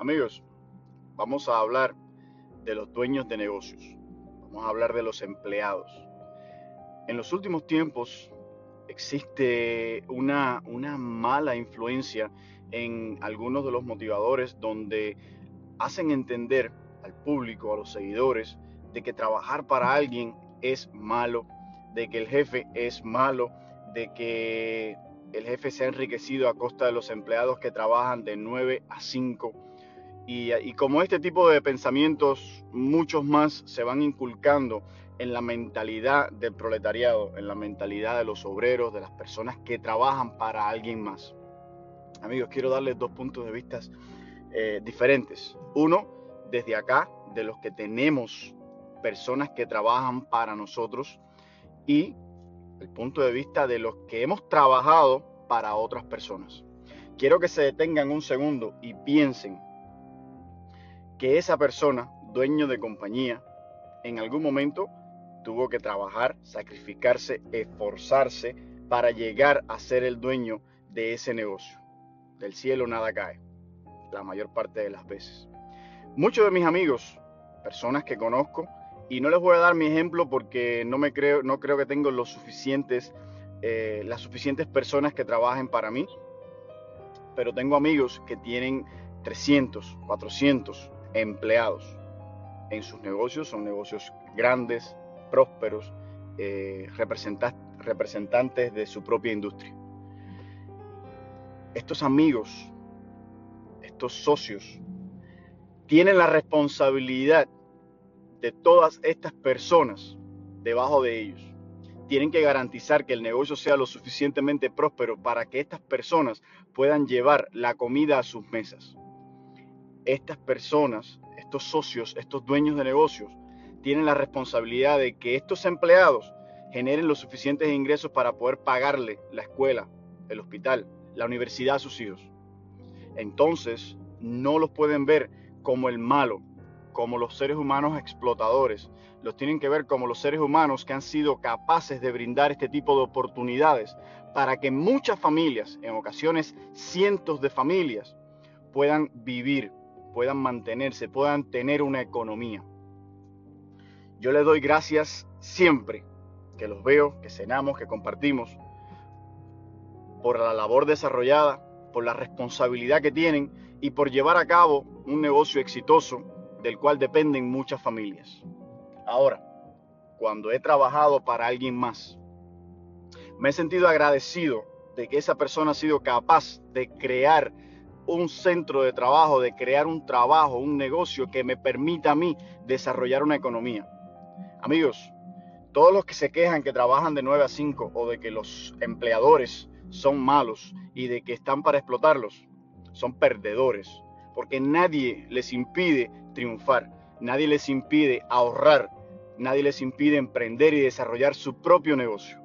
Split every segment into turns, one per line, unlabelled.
Amigos, vamos a hablar de los dueños de negocios. Vamos a hablar de los empleados. En los últimos tiempos existe una, una mala influencia en algunos de los motivadores donde hacen entender al público, a los seguidores, de que trabajar para alguien es malo, de que el jefe es malo, de que el jefe se ha enriquecido a costa de los empleados que trabajan de 9 a 5 y, como este tipo de pensamientos, muchos más se van inculcando en la mentalidad del proletariado, en la mentalidad de los obreros, de las personas que trabajan para alguien más. Amigos, quiero darles dos puntos de vista eh, diferentes. Uno, desde acá, de los que tenemos personas que trabajan para nosotros y el punto de vista de los que hemos trabajado para otras personas. Quiero que se detengan un segundo y piensen que esa persona, dueño de compañía, en algún momento tuvo que trabajar, sacrificarse, esforzarse para llegar a ser el dueño de ese negocio. Del cielo nada cae, la mayor parte de las veces. Muchos de mis amigos, personas que conozco, y no les voy a dar mi ejemplo porque no me creo, no creo que tengo los suficientes, eh, las suficientes personas que trabajen para mí, pero tengo amigos que tienen 300, 400, empleados en sus negocios, son negocios grandes, prósperos, eh, representantes de su propia industria. Estos amigos, estos socios, tienen la responsabilidad de todas estas personas debajo de ellos. Tienen que garantizar que el negocio sea lo suficientemente próspero para que estas personas puedan llevar la comida a sus mesas estas personas, estos socios, estos dueños de negocios, tienen la responsabilidad de que estos empleados generen los suficientes ingresos para poder pagarle la escuela, el hospital, la universidad a sus hijos. Entonces, no los pueden ver como el malo, como los seres humanos explotadores. Los tienen que ver como los seres humanos que han sido capaces de brindar este tipo de oportunidades para que muchas familias, en ocasiones cientos de familias, puedan vivir puedan mantenerse, puedan tener una economía. Yo les doy gracias siempre que los veo, que cenamos, que compartimos, por la labor desarrollada, por la responsabilidad que tienen y por llevar a cabo un negocio exitoso del cual dependen muchas familias. Ahora, cuando he trabajado para alguien más, me he sentido agradecido de que esa persona ha sido capaz de crear un centro de trabajo, de crear un trabajo, un negocio que me permita a mí desarrollar una economía. Amigos, todos los que se quejan que trabajan de 9 a 5 o de que los empleadores son malos y de que están para explotarlos, son perdedores, porque nadie les impide triunfar, nadie les impide ahorrar, nadie les impide emprender y desarrollar su propio negocio.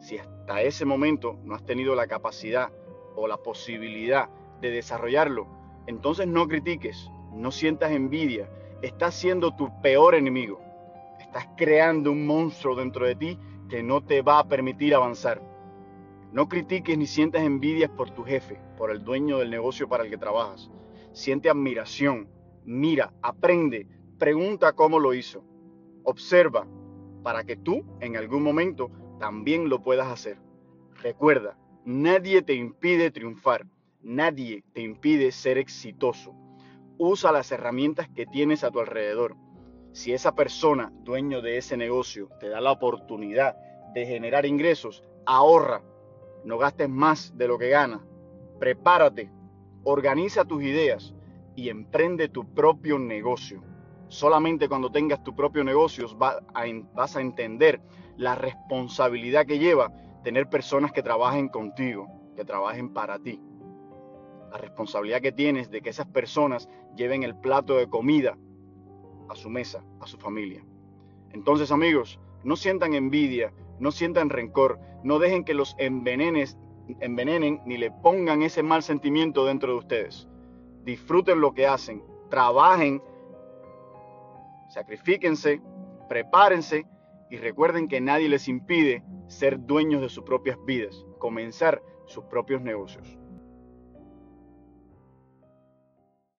Si hasta ese momento no has tenido la capacidad o la posibilidad de desarrollarlo. Entonces no critiques, no sientas envidia, estás siendo tu peor enemigo. Estás creando un monstruo dentro de ti que no te va a permitir avanzar. No critiques ni sientas envidia por tu jefe, por el dueño del negocio para el que trabajas. Siente admiración, mira, aprende, pregunta cómo lo hizo. Observa para que tú en algún momento también lo puedas hacer. Recuerda, nadie te impide triunfar. Nadie te impide ser exitoso. Usa las herramientas que tienes a tu alrededor. Si esa persona, dueño de ese negocio, te da la oportunidad de generar ingresos, ahorra. No gastes más de lo que ganas. Prepárate, organiza tus ideas y emprende tu propio negocio. Solamente cuando tengas tu propio negocio vas a entender la responsabilidad que lleva tener personas que trabajen contigo, que trabajen para ti la responsabilidad que tienes de que esas personas lleven el plato de comida a su mesa, a su familia. Entonces, amigos, no sientan envidia, no sientan rencor, no dejen que los envenenes, envenenen ni le pongan ese mal sentimiento dentro de ustedes. Disfruten lo que hacen, trabajen, sacrifíquense, prepárense y recuerden que nadie les impide ser dueños de sus propias vidas, comenzar sus propios negocios.